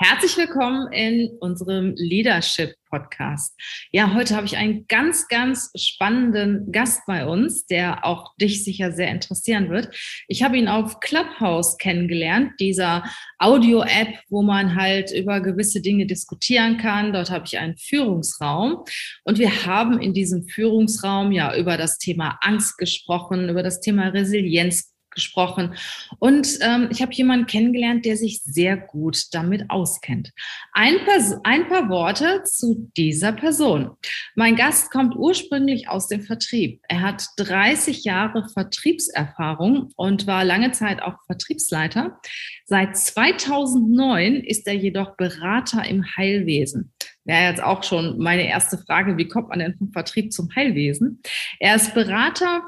Herzlich willkommen in unserem Leadership Podcast. Ja, heute habe ich einen ganz, ganz spannenden Gast bei uns, der auch dich sicher sehr interessieren wird. Ich habe ihn auf Clubhouse kennengelernt, dieser Audio-App, wo man halt über gewisse Dinge diskutieren kann. Dort habe ich einen Führungsraum und wir haben in diesem Führungsraum ja über das Thema Angst gesprochen, über das Thema Resilienz gesprochen. Und ähm, ich habe jemanden kennengelernt, der sich sehr gut damit auskennt. Ein, ein paar Worte zu dieser Person. Mein Gast kommt ursprünglich aus dem Vertrieb. Er hat 30 Jahre Vertriebserfahrung und war lange Zeit auch Vertriebsleiter. Seit 2009 ist er jedoch Berater im Heilwesen wäre jetzt auch schon meine erste Frage, wie kommt man denn vom Vertrieb zum Heilwesen? Er ist Berater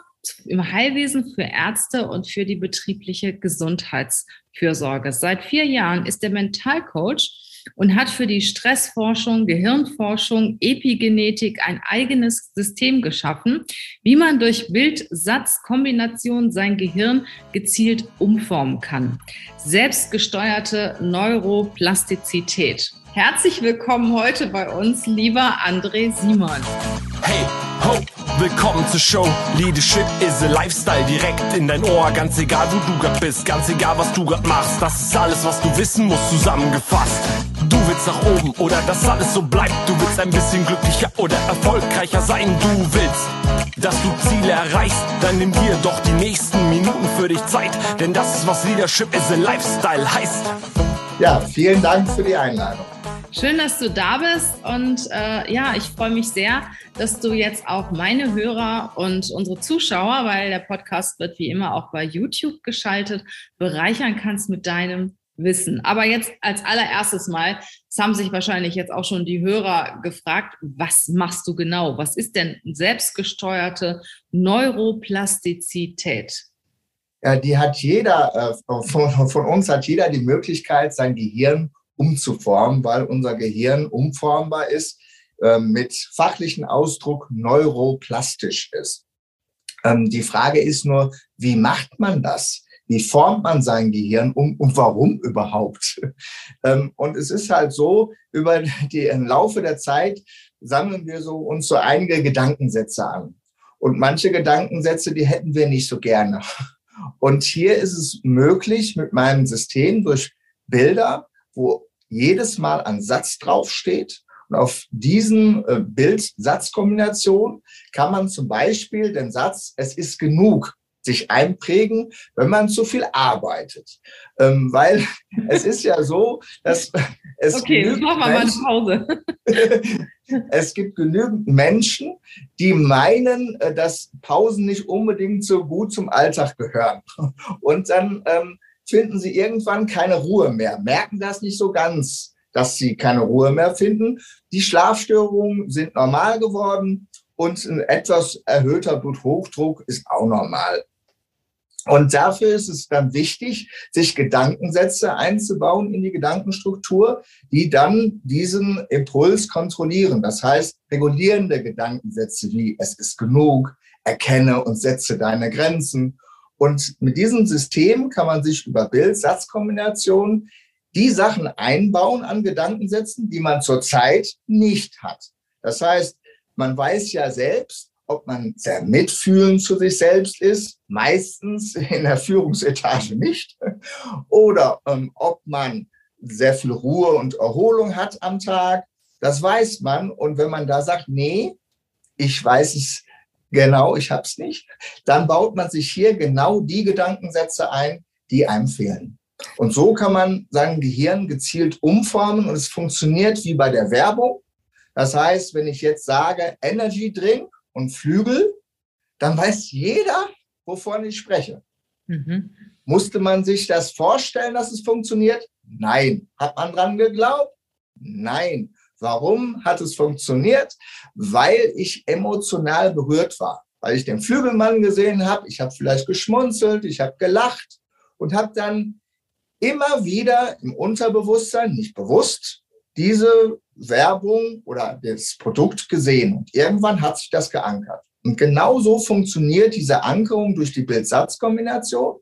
im Heilwesen für Ärzte und für die betriebliche Gesundheitsfürsorge. Seit vier Jahren ist er Mentalcoach und hat für die Stressforschung, Gehirnforschung, Epigenetik ein eigenes System geschaffen, wie man durch Bild-Satz-Kombination sein Gehirn gezielt umformen kann. Selbstgesteuerte Neuroplastizität. Herzlich willkommen heute bei uns, lieber André Simon. Hey, ho, willkommen zur Show. Leadership is a Lifestyle direkt in dein Ohr. Ganz egal, wo du grad bist, ganz egal, was du grad machst. Das ist alles, was du wissen musst, zusammengefasst. Du willst nach oben oder dass alles so bleibt. Du willst ein bisschen glücklicher oder erfolgreicher sein. Du willst, dass du Ziele erreichst. Dann nimm dir doch die nächsten Minuten für dich Zeit. Denn das ist, was Leadership is a Lifestyle heißt. Ja, vielen Dank für die Einladung. Schön, dass du da bist und äh, ja, ich freue mich sehr, dass du jetzt auch meine Hörer und unsere Zuschauer, weil der Podcast wird wie immer auch bei YouTube geschaltet, bereichern kannst mit deinem Wissen. Aber jetzt als allererstes Mal, es haben sich wahrscheinlich jetzt auch schon die Hörer gefragt, was machst du genau? Was ist denn selbstgesteuerte Neuroplastizität? Ja, die hat jeder, äh, von, von uns hat jeder die Möglichkeit, sein Gehirn umzuformen, weil unser Gehirn umformbar ist, äh, mit fachlichen Ausdruck neuroplastisch ist. Ähm, die Frage ist nur, wie macht man das? Wie formt man sein Gehirn um und warum überhaupt? Ähm, und es ist halt so, über die, im Laufe der Zeit sammeln wir so uns so einige Gedankensätze an. Und manche Gedankensätze, die hätten wir nicht so gerne. Und hier ist es möglich, mit meinem System durch Bilder, wo jedes Mal ein Satz draufsteht. Und auf diesen äh, Bild-Satz-Kombination kann man zum Beispiel den Satz, es ist genug, sich einprägen, wenn man zu viel arbeitet. Ähm, weil es ist ja so, dass es. Okay, jetzt machen wir mal eine Pause. es gibt genügend Menschen, die meinen, äh, dass Pausen nicht unbedingt so gut zum Alltag gehören. Und dann ähm, finden sie irgendwann keine Ruhe mehr, merken das nicht so ganz, dass sie keine Ruhe mehr finden. Die Schlafstörungen sind normal geworden und ein etwas erhöhter Bluthochdruck ist auch normal. Und dafür ist es dann wichtig, sich Gedankensätze einzubauen in die Gedankenstruktur, die dann diesen Impuls kontrollieren. Das heißt, regulierende Gedankensätze wie es ist genug, erkenne und setze deine Grenzen und mit diesem System kann man sich über Bild-Satz-Kombinationen die Sachen einbauen an Gedankensätzen, die man zurzeit nicht hat. Das heißt, man weiß ja selbst, ob man sehr mitfühlend zu sich selbst ist, meistens in der Führungsetage nicht, oder ähm, ob man sehr viel Ruhe und Erholung hat am Tag, das weiß man. Und wenn man da sagt, nee, ich weiß es Genau, ich habe es nicht. Dann baut man sich hier genau die Gedankensätze ein, die einem fehlen. Und so kann man sein Gehirn gezielt umformen und es funktioniert wie bei der Werbung. Das heißt, wenn ich jetzt sage Energy Drink und Flügel, dann weiß jeder, wovon ich spreche. Mhm. Musste man sich das vorstellen, dass es funktioniert? Nein. Hat man dran geglaubt? Nein. Warum hat es funktioniert? Weil ich emotional berührt war. Weil ich den Flügelmann gesehen habe, ich habe vielleicht geschmunzelt, ich habe gelacht und habe dann immer wieder im Unterbewusstsein, nicht bewusst, diese Werbung oder das Produkt gesehen. Und irgendwann hat sich das geankert. Und genau so funktioniert diese Ankerung durch die Bild-Satz-Kombination.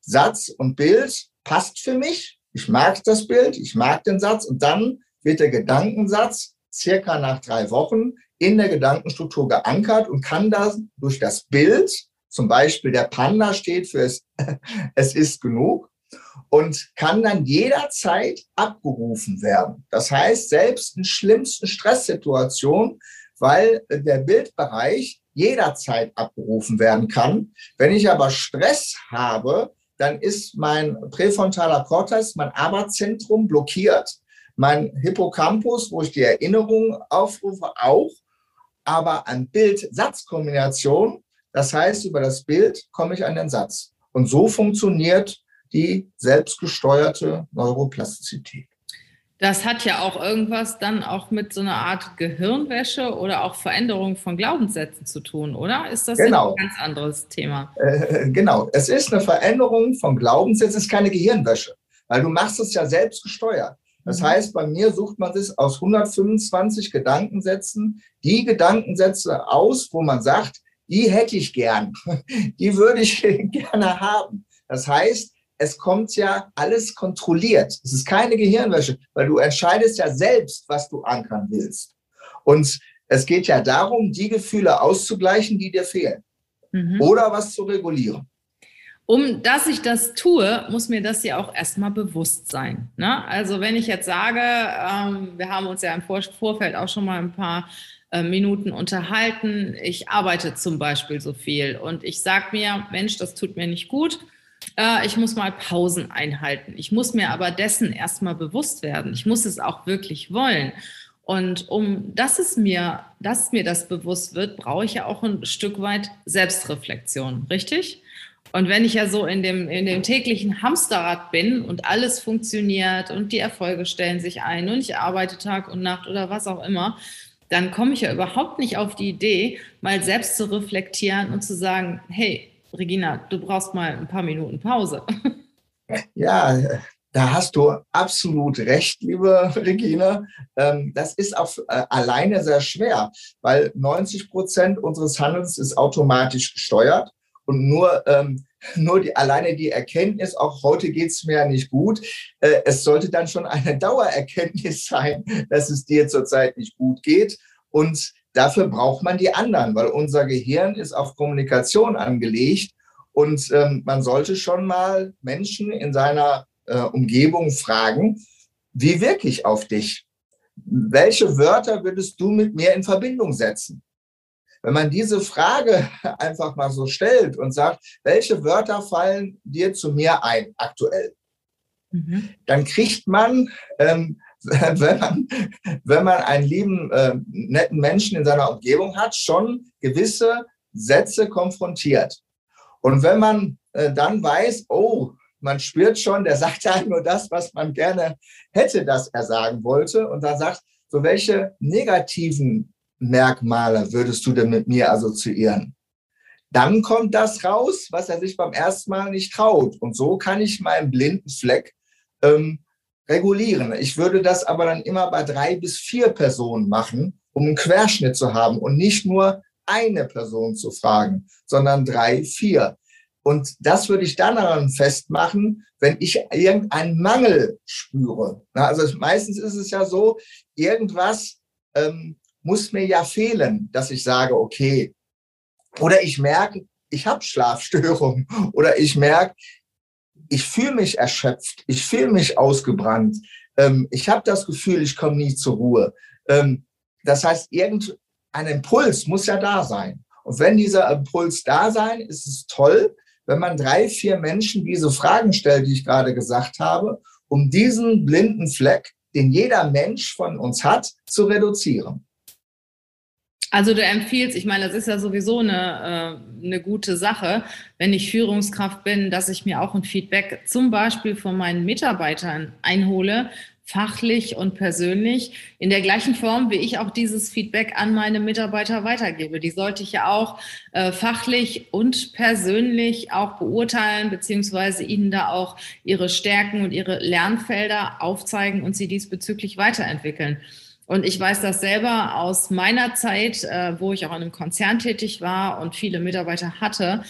Satz und Bild passt für mich ich mag das Bild, ich mag den Satz und dann wird der Gedankensatz circa nach drei Wochen in der Gedankenstruktur geankert und kann dann durch das Bild, zum Beispiel der Panda steht für es, es ist genug, und kann dann jederzeit abgerufen werden. Das heißt, selbst in schlimmsten Stresssituationen, weil der Bildbereich jederzeit abgerufen werden kann. Wenn ich aber Stress habe, dann ist mein präfrontaler Kortex, mein Arbeitszentrum blockiert, mein Hippocampus, wo ich die Erinnerung aufrufe, auch, aber an Bild-Satz-Kombination, das heißt, über das Bild komme ich an den Satz. Und so funktioniert die selbstgesteuerte Neuroplastizität. Das hat ja auch irgendwas dann auch mit so einer Art Gehirnwäsche oder auch Veränderung von Glaubenssätzen zu tun, oder? Ist das genau. ein ganz anderes Thema? Äh, genau, es ist eine Veränderung von Glaubenssätzen, es ist keine Gehirnwäsche, weil du machst es ja selbst gesteuert. Das heißt, bei mir sucht man sich aus 125 Gedankensätzen die Gedankensätze aus, wo man sagt, die hätte ich gern, die würde ich gerne haben. Das heißt, es kommt ja alles kontrolliert. Es ist keine Gehirnwäsche, weil du entscheidest ja selbst, was du ankern willst. Und es geht ja darum, die Gefühle auszugleichen, die dir fehlen. Mhm. Oder was zu regulieren. Um dass ich das tue, muss mir das ja auch erstmal bewusst sein. Ne? Also wenn ich jetzt sage, ähm, wir haben uns ja im Vor Vorfeld auch schon mal ein paar äh, Minuten unterhalten, ich arbeite zum Beispiel so viel und ich sage mir, Mensch, das tut mir nicht gut äh, ich muss mal Pausen einhalten. Ich muss mir aber dessen erstmal bewusst werden. Ich muss es auch wirklich wollen. Und um dass es mir, dass mir das bewusst wird, brauche ich ja auch ein Stück weit Selbstreflexion, richtig? Und wenn ich ja so in dem, in dem täglichen Hamsterrad bin und alles funktioniert und die Erfolge stellen sich ein und ich arbeite Tag und Nacht oder was auch immer, dann komme ich ja überhaupt nicht auf die Idee, mal selbst zu reflektieren und zu sagen, hey, Regina, du brauchst mal ein paar Minuten Pause. Ja, da hast du absolut recht, liebe Regina. Ähm, das ist auch äh, alleine sehr schwer, weil 90 Prozent unseres Handelns ist automatisch gesteuert und nur, ähm, nur die, alleine die Erkenntnis, auch heute geht es mir ja nicht gut, äh, es sollte dann schon eine Dauererkenntnis sein, dass es dir zurzeit nicht gut geht. Und Dafür braucht man die anderen, weil unser Gehirn ist auf Kommunikation angelegt und ähm, man sollte schon mal Menschen in seiner äh, Umgebung fragen, wie wirke ich auf dich? Welche Wörter würdest du mit mir in Verbindung setzen? Wenn man diese Frage einfach mal so stellt und sagt, welche Wörter fallen dir zu mir ein aktuell? Mhm. Dann kriegt man ähm, wenn man, wenn man einen lieben, äh, netten Menschen in seiner Umgebung hat, schon gewisse Sätze konfrontiert. Und wenn man äh, dann weiß, oh, man spürt schon, der sagt ja nur das, was man gerne hätte, dass er sagen wollte. Und dann sagt, so welche negativen Merkmale würdest du denn mit mir assoziieren? Dann kommt das raus, was er sich beim ersten Mal nicht traut. Und so kann ich meinen blinden Fleck ähm, regulieren. Ich würde das aber dann immer bei drei bis vier Personen machen, um einen Querschnitt zu haben und nicht nur eine Person zu fragen, sondern drei, vier. Und das würde ich dann daran festmachen, wenn ich irgendeinen Mangel spüre. Also meistens ist es ja so, irgendwas ähm, muss mir ja fehlen, dass ich sage, okay. Oder ich merke, ich habe Schlafstörungen. Oder ich merke, ich fühle mich erschöpft, ich fühle mich ausgebrannt, ähm, ich habe das Gefühl, ich komme nie zur Ruhe. Ähm, das heißt, irgendein Impuls muss ja da sein. Und wenn dieser Impuls da sein, ist es toll, wenn man drei, vier Menschen diese Fragen stellt, die ich gerade gesagt habe, um diesen blinden Fleck, den jeder Mensch von uns hat, zu reduzieren. Also du empfiehlst, ich meine, das ist ja sowieso eine, äh, eine gute Sache, wenn ich Führungskraft bin, dass ich mir auch ein Feedback zum Beispiel von meinen Mitarbeitern einhole, fachlich und persönlich, in der gleichen Form, wie ich auch dieses Feedback an meine Mitarbeiter weitergebe. Die sollte ich ja auch äh, fachlich und persönlich auch beurteilen, beziehungsweise ihnen da auch ihre Stärken und ihre Lernfelder aufzeigen und sie diesbezüglich weiterentwickeln. Und ich weiß das selber aus meiner Zeit, äh, wo ich auch in einem Konzern tätig war und viele Mitarbeiter hatte.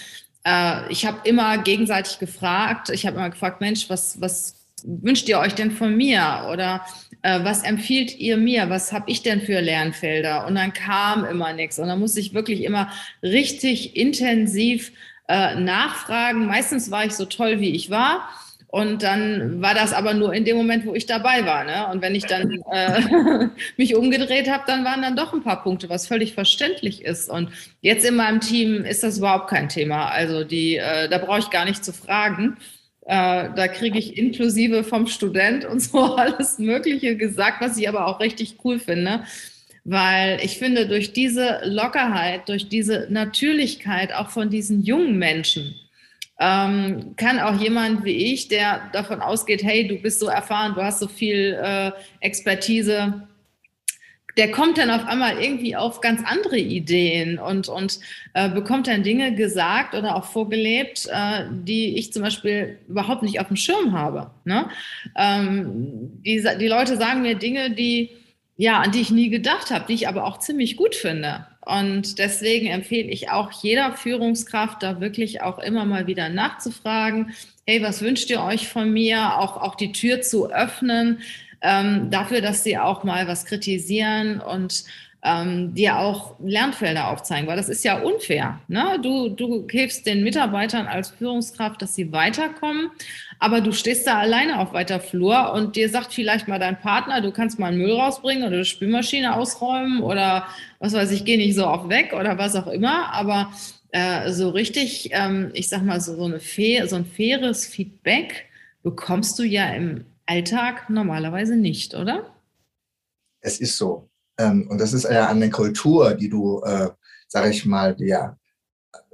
Äh, ich habe immer gegenseitig gefragt. Ich habe immer gefragt, Mensch, was, was wünscht ihr euch denn von mir? Oder äh, was empfiehlt ihr mir? Was habe ich denn für Lernfelder? Und dann kam immer nichts. Und dann musste ich wirklich immer richtig intensiv äh, nachfragen. Meistens war ich so toll, wie ich war. Und dann war das aber nur in dem Moment, wo ich dabei war. Ne? Und wenn ich dann äh, mich umgedreht habe, dann waren dann doch ein paar Punkte, was völlig verständlich ist. Und jetzt in meinem Team ist das überhaupt kein Thema. Also die, äh, da brauche ich gar nicht zu fragen. Äh, da kriege ich inklusive vom Student und so alles Mögliche gesagt, was ich aber auch richtig cool finde. Weil ich finde, durch diese Lockerheit, durch diese Natürlichkeit auch von diesen jungen Menschen, ähm, kann auch jemand wie ich, der davon ausgeht, hey, du bist so erfahren, du hast so viel äh, Expertise, der kommt dann auf einmal irgendwie auf ganz andere Ideen und, und äh, bekommt dann Dinge gesagt oder auch vorgelebt, äh, die ich zum Beispiel überhaupt nicht auf dem Schirm habe. Ne? Ähm, die, die Leute sagen mir Dinge, die, ja, an die ich nie gedacht habe, die ich aber auch ziemlich gut finde. Und deswegen empfehle ich auch jeder Führungskraft, da wirklich auch immer mal wieder nachzufragen, hey, was wünscht ihr euch von mir? Auch, auch die Tür zu öffnen, ähm, dafür, dass sie auch mal was kritisieren und ähm, dir auch Lernfelder aufzeigen, weil das ist ja unfair. Ne? Du, du hilfst den Mitarbeitern als Führungskraft, dass sie weiterkommen, aber du stehst da alleine auf weiter Flur und dir sagt vielleicht mal dein Partner, du kannst mal einen Müll rausbringen oder die Spülmaschine ausräumen oder was weiß ich, geh nicht so oft weg oder was auch immer, aber äh, so richtig, ähm, ich sag mal, so, eine so ein faires Feedback bekommst du ja im Alltag normalerweise nicht, oder? Es ist so. Ähm, und das ist ja eine Kultur, die du, äh, sag ich mal, dir,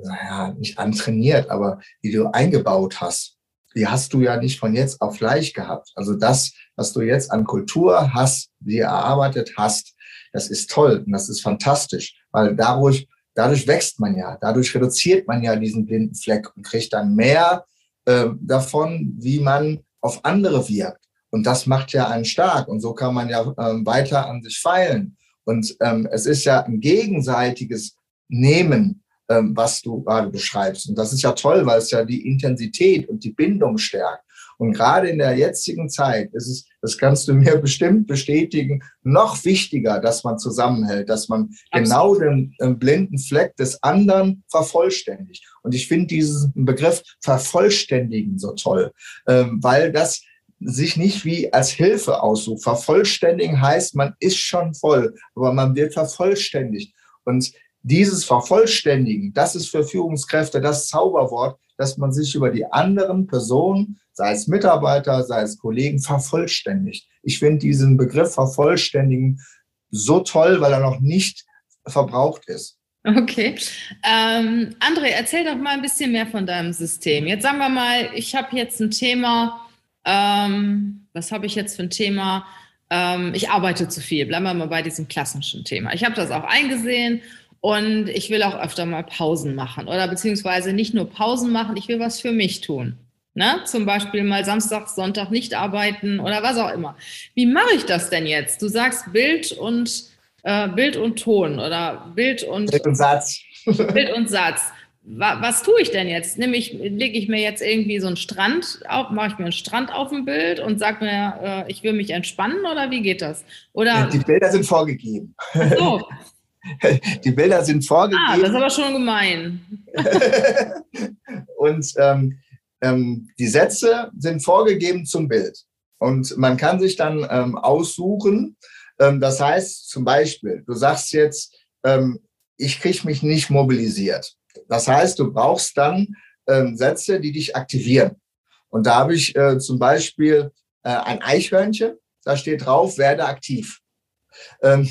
naja, nicht antrainiert, aber die du eingebaut hast. Die hast du ja nicht von jetzt auf gleich gehabt. Also das, was du jetzt an Kultur hast, die erarbeitet hast, das ist toll und das ist fantastisch, weil dadurch, dadurch wächst man ja, dadurch reduziert man ja diesen blinden Fleck und kriegt dann mehr äh, davon, wie man auf andere wirkt. Und das macht ja einen stark. Und so kann man ja ähm, weiter an sich feilen. Und ähm, es ist ja ein gegenseitiges Nehmen, ähm, was du gerade beschreibst. Und das ist ja toll, weil es ja die Intensität und die Bindung stärkt. Und gerade in der jetzigen Zeit ist es, das kannst du mir bestimmt bestätigen, noch wichtiger, dass man zusammenhält, dass man Absolut. genau den, den blinden Fleck des anderen vervollständigt. Und ich finde diesen Begriff vervollständigen so toll, ähm, weil das sich nicht wie als Hilfe aussucht. Vervollständigen heißt, man ist schon voll, aber man wird vervollständigt. Und dieses Vervollständigen, das ist für Führungskräfte das Zauberwort, dass man sich über die anderen Personen, sei es Mitarbeiter, sei es Kollegen, vervollständigt. Ich finde diesen Begriff vervollständigen so toll, weil er noch nicht verbraucht ist. Okay. Ähm, André, erzähl doch mal ein bisschen mehr von deinem System. Jetzt sagen wir mal, ich habe jetzt ein Thema, ähm, was habe ich jetzt für ein Thema? Ähm, ich arbeite zu viel. Bleiben wir mal bei diesem klassischen Thema. Ich habe das auch eingesehen und ich will auch öfter mal Pausen machen oder beziehungsweise nicht nur Pausen machen, ich will was für mich tun. Ne? Zum Beispiel mal Samstag, Sonntag nicht arbeiten oder was auch immer. Wie mache ich das denn jetzt? Du sagst Bild und äh, Bild und Ton oder Bild und, Bild und Satz. Bild und Satz was tue ich denn jetzt? Nämlich lege ich mir jetzt irgendwie so einen Strand auf, mache ich mir einen Strand auf dem Bild und sage mir, äh, ich will mich entspannen oder wie geht das? Oder die Bilder sind vorgegeben. So. Die Bilder sind vorgegeben. Ah, das ist aber schon gemein. und ähm, ähm, die Sätze sind vorgegeben zum Bild. Und man kann sich dann ähm, aussuchen. Ähm, das heißt zum Beispiel, du sagst jetzt, ähm, ich kriege mich nicht mobilisiert. Das heißt, du brauchst dann ähm, Sätze, die dich aktivieren. Und da habe ich äh, zum Beispiel äh, ein Eichhörnchen, da steht drauf, werde aktiv. Ähm,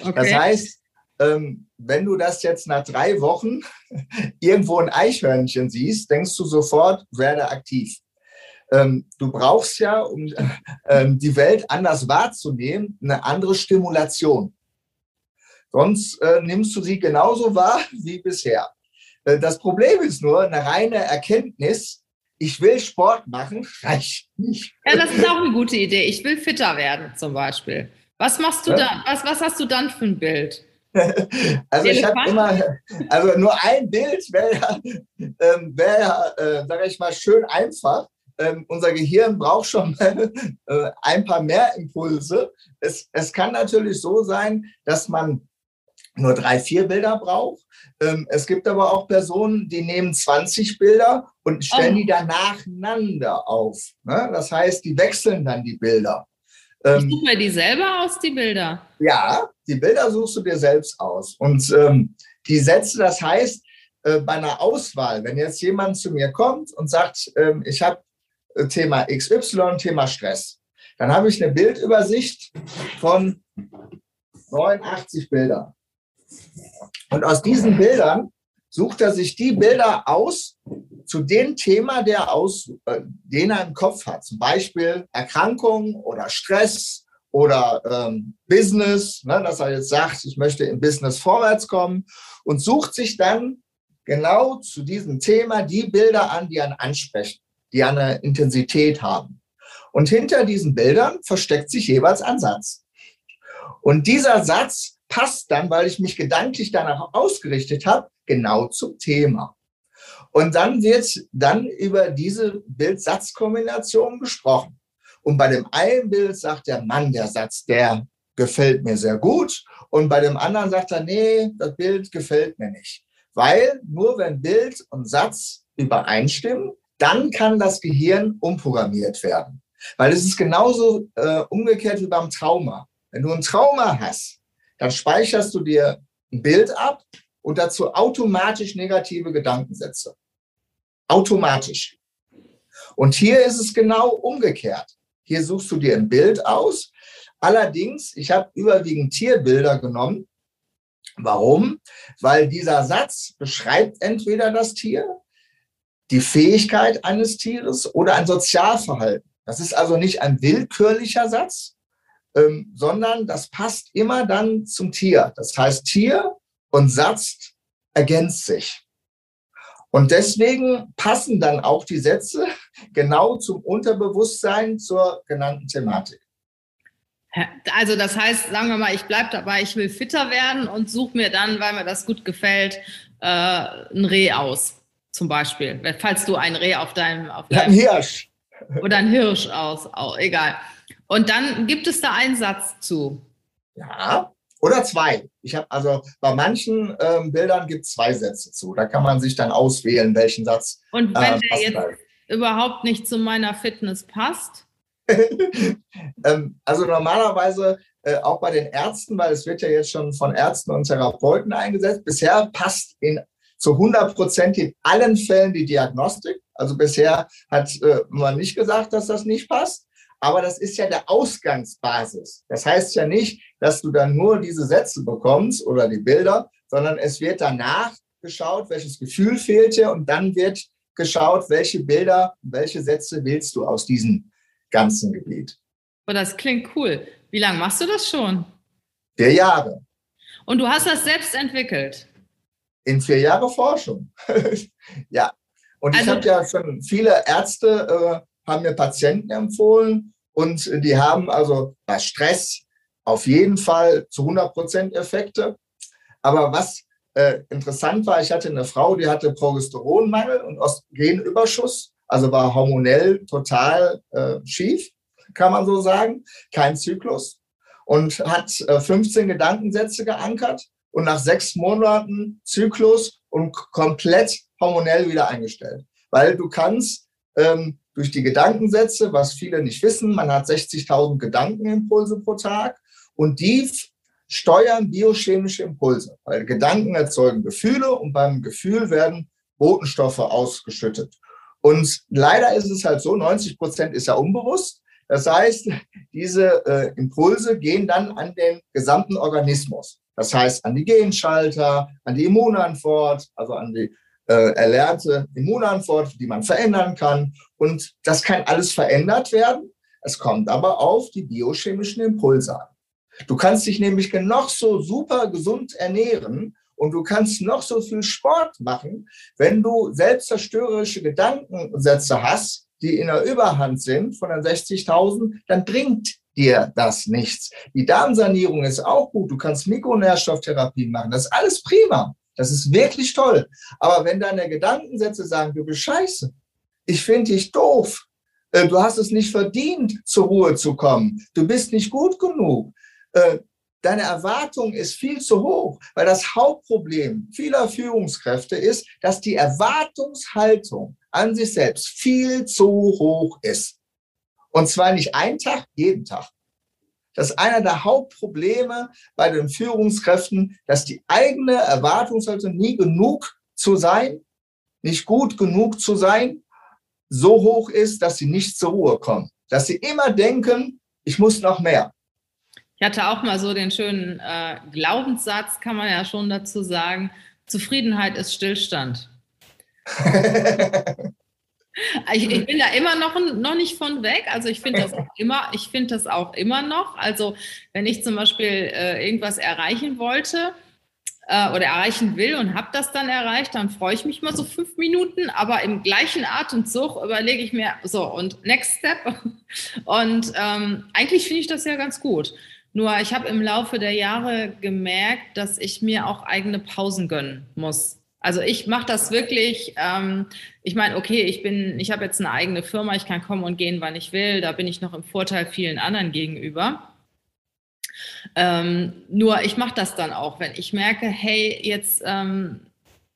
okay. Das heißt, ähm, wenn du das jetzt nach drei Wochen irgendwo ein Eichhörnchen siehst, denkst du sofort, werde aktiv. Ähm, du brauchst ja, um äh, die Welt anders wahrzunehmen, eine andere Stimulation. Sonst äh, nimmst du sie genauso wahr wie bisher. Äh, das Problem ist nur, eine reine Erkenntnis, ich will Sport machen, reicht nicht. Ja, das ist auch eine gute Idee. Ich will fitter werden zum Beispiel. Was machst du ja? dann? Was, was hast du dann für ein Bild? also ich habe immer, also nur ein Bild wäre ähm, wär, äh, sage ich mal, schön einfach. ähm, unser Gehirn braucht schon äh, ein paar mehr Impulse. Es, es kann natürlich so sein, dass man nur drei, vier Bilder braucht. Ähm, es gibt aber auch Personen, die nehmen 20 Bilder und stellen oh. die dann nacheinander auf. Ne? Das heißt, die wechseln dann die Bilder. Ähm, ich suche mir die selber aus, die Bilder? Ja, die Bilder suchst du dir selbst aus. Und ähm, die Sätze, das heißt, äh, bei einer Auswahl, wenn jetzt jemand zu mir kommt und sagt, ähm, ich habe äh, Thema XY, Thema Stress, dann habe ich eine Bildübersicht von 89 Bildern. Und aus diesen Bildern sucht er sich die Bilder aus zu dem Thema, der aus, äh, den er im Kopf hat. Zum Beispiel Erkrankung oder Stress oder ähm, Business, ne, dass er jetzt sagt, ich möchte im Business vorwärts kommen und sucht sich dann genau zu diesem Thema die Bilder an, die einen ansprechen, die eine Intensität haben. Und hinter diesen Bildern versteckt sich jeweils ein Satz. Und dieser Satz passt dann, weil ich mich gedanklich danach ausgerichtet habe, genau zum Thema. Und dann wird dann über diese Bild-Satz-Kombination gesprochen. Und bei dem einen Bild sagt der Mann, der Satz, der gefällt mir sehr gut. Und bei dem anderen sagt er, nee, das Bild gefällt mir nicht. Weil nur wenn Bild und Satz übereinstimmen, dann kann das Gehirn umprogrammiert werden. Weil es ist genauso äh, umgekehrt wie beim Trauma. Wenn du ein Trauma hast, dann speicherst du dir ein Bild ab und dazu automatisch negative Gedankensätze. Automatisch. Und hier ist es genau umgekehrt. Hier suchst du dir ein Bild aus. Allerdings, ich habe überwiegend Tierbilder genommen. Warum? Weil dieser Satz beschreibt entweder das Tier, die Fähigkeit eines Tieres oder ein Sozialverhalten. Das ist also nicht ein willkürlicher Satz, ähm, sondern das passt immer dann zum Tier. Das heißt, Tier und Satz ergänzt sich. Und deswegen passen dann auch die Sätze genau zum Unterbewusstsein zur genannten Thematik. Also das heißt, sagen wir mal, ich bleibe dabei, ich will fitter werden und suche mir dann, weil mir das gut gefällt, äh, ein Reh aus, zum Beispiel. Falls du ein Reh auf deinem... Auf deinem ein Hirsch. Oder ein Hirsch aus, auch egal. Und dann gibt es da einen Satz zu. Ja, oder zwei. Ich habe also bei manchen ähm, Bildern gibt es zwei Sätze zu. Da kann man sich dann auswählen, welchen Satz. Und wenn äh, der jetzt da. überhaupt nicht zu meiner Fitness passt? ähm, also normalerweise äh, auch bei den Ärzten, weil es wird ja jetzt schon von Ärzten und Therapeuten eingesetzt. Bisher passt in zu 100 Prozent in allen Fällen die Diagnostik. Also bisher hat äh, man nicht gesagt, dass das nicht passt. Aber das ist ja der Ausgangsbasis. Das heißt ja nicht, dass du dann nur diese Sätze bekommst oder die Bilder, sondern es wird danach geschaut, welches Gefühl fehlt dir und dann wird geschaut, welche Bilder, welche Sätze willst du aus diesem ganzen Gebiet. Oh, das klingt cool. Wie lange machst du das schon? Vier Jahre. Und du hast das selbst entwickelt? In vier Jahre Forschung. ja. Und also, ich habe ja schon viele Ärzte äh, haben mir Patienten empfohlen und die haben also bei Stress auf jeden Fall zu 100 Prozent Effekte. Aber was äh, interessant war, ich hatte eine Frau, die hatte Progesteronmangel und Östrogenüberschuss, also war hormonell total äh, schief, kann man so sagen, kein Zyklus und hat äh, 15 Gedankensätze geankert und nach sechs Monaten Zyklus und komplett hormonell wieder eingestellt. Weil du kannst ähm, durch die Gedankensätze, was viele nicht wissen. Man hat 60.000 Gedankenimpulse pro Tag und die steuern biochemische Impulse, weil Gedanken erzeugen Gefühle und beim Gefühl werden Botenstoffe ausgeschüttet. Und leider ist es halt so, 90 Prozent ist ja unbewusst. Das heißt, diese äh, Impulse gehen dann an den gesamten Organismus. Das heißt, an die Genschalter, an die Immunantwort, also an die äh, erlernte Immunantwort, die man verändern kann. Und das kann alles verändert werden. Es kommt aber auf die biochemischen Impulse an. Du kannst dich nämlich noch so super gesund ernähren und du kannst noch so viel Sport machen, wenn du selbstzerstörerische Gedankensätze hast, die in der Überhand sind von den 60.000, dann bringt dir das nichts. Die Darmsanierung ist auch gut. Du kannst Mikronährstofftherapie machen. Das ist alles prima. Das ist wirklich toll. Aber wenn deine Gedankensätze sagen, du bist scheiße, ich finde dich doof, Äh, du hast es nicht verdient, zur Ruhe zu kommen. Du bist nicht gut genug. Äh, deine Erwartung ist viel zu hoch, weil das Hauptproblem vieler Führungskräfte ist, dass die Erwartungshaltung an sich selbst viel zu hoch ist. Und zwar nicht einen Tag, jeden Tag. Das ist einer der Hauptprobleme bei den Führungskräften, dass die eigene Erwartungshaltung nie genug zu sein, nicht gut genug zu sein, so hoch ist, dass sie nicht zur Ruhe kommen. Dass sie immer denken, ich muss noch mehr. Ich hatte auch mal so den schönen äh, Glaubenssatz, kann man ja schon dazu sagen, Zufriedenheit ist Stillstand. ich, ich, bin da immer noch, noch nicht von weg. Also ich finde das auch immer, ich finde das auch immer noch. Also wenn ich zum Beispiel äh, irgendwas erreichen wollte, äh, oder erreichen will und habe das dann erreicht, dann freue ich mich mal so fünf Minuten, aber im gleichen Atemzug überlege ich mir, so und next step. Und ähm, eigentlich finde ich das ja ganz gut. Nur ich habe im Laufe der Jahre gemerkt, dass ich mir auch eigene Pausen gönnen muss. Also ich mache das wirklich, ähm, ich meine, okay, ich bin, ich habe jetzt eine eigene Firma, ich kann kommen und gehen, wann ich will, da bin ich noch im Vorteil vielen anderen gegenüber. Ähm, nur ich mache das dann auch, wenn ich merke, hey, jetzt ähm,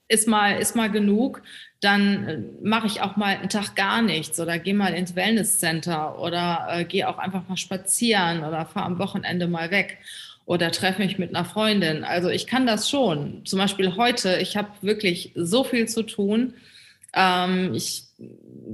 ist, mal, ist mal genug, dann äh, mache ich auch mal einen Tag gar nichts oder gehe mal ins Wellnesscenter oder äh, gehe auch einfach mal spazieren oder fahre am Wochenende mal weg oder treffe mich mit einer Freundin. Also ich kann das schon. Zum Beispiel heute, ich habe wirklich so viel zu tun. Ähm, ich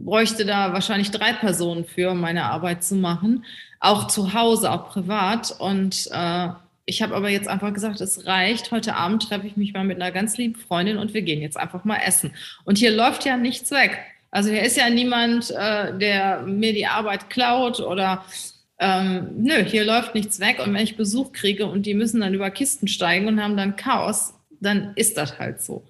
bräuchte da wahrscheinlich drei Personen für, um meine Arbeit zu machen auch zu Hause, auch privat. Und äh, ich habe aber jetzt einfach gesagt, es reicht. Heute Abend treffe ich mich mal mit einer ganz lieben Freundin und wir gehen jetzt einfach mal essen. Und hier läuft ja nichts weg. Also hier ist ja niemand, äh, der mir die Arbeit klaut oder ähm, nö, hier läuft nichts weg. Und wenn ich Besuch kriege und die müssen dann über Kisten steigen und haben dann Chaos, dann ist das halt so.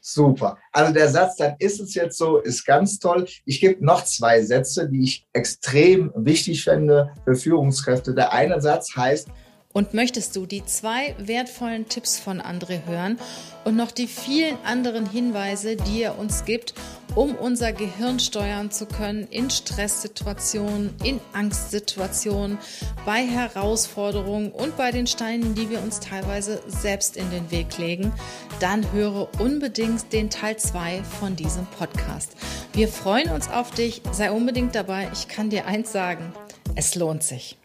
Super. Also der Satz, dann ist es jetzt so, ist ganz toll. Ich gebe noch zwei Sätze, die ich extrem wichtig finde für Führungskräfte. Der eine Satz heißt, und möchtest du die zwei wertvollen Tipps von André hören und noch die vielen anderen Hinweise, die er uns gibt, um unser Gehirn steuern zu können in Stresssituationen, in Angstsituationen, bei Herausforderungen und bei den Steinen, die wir uns teilweise selbst in den Weg legen, dann höre unbedingt den Teil 2 von diesem Podcast. Wir freuen uns auf dich, sei unbedingt dabei. Ich kann dir eins sagen, es lohnt sich.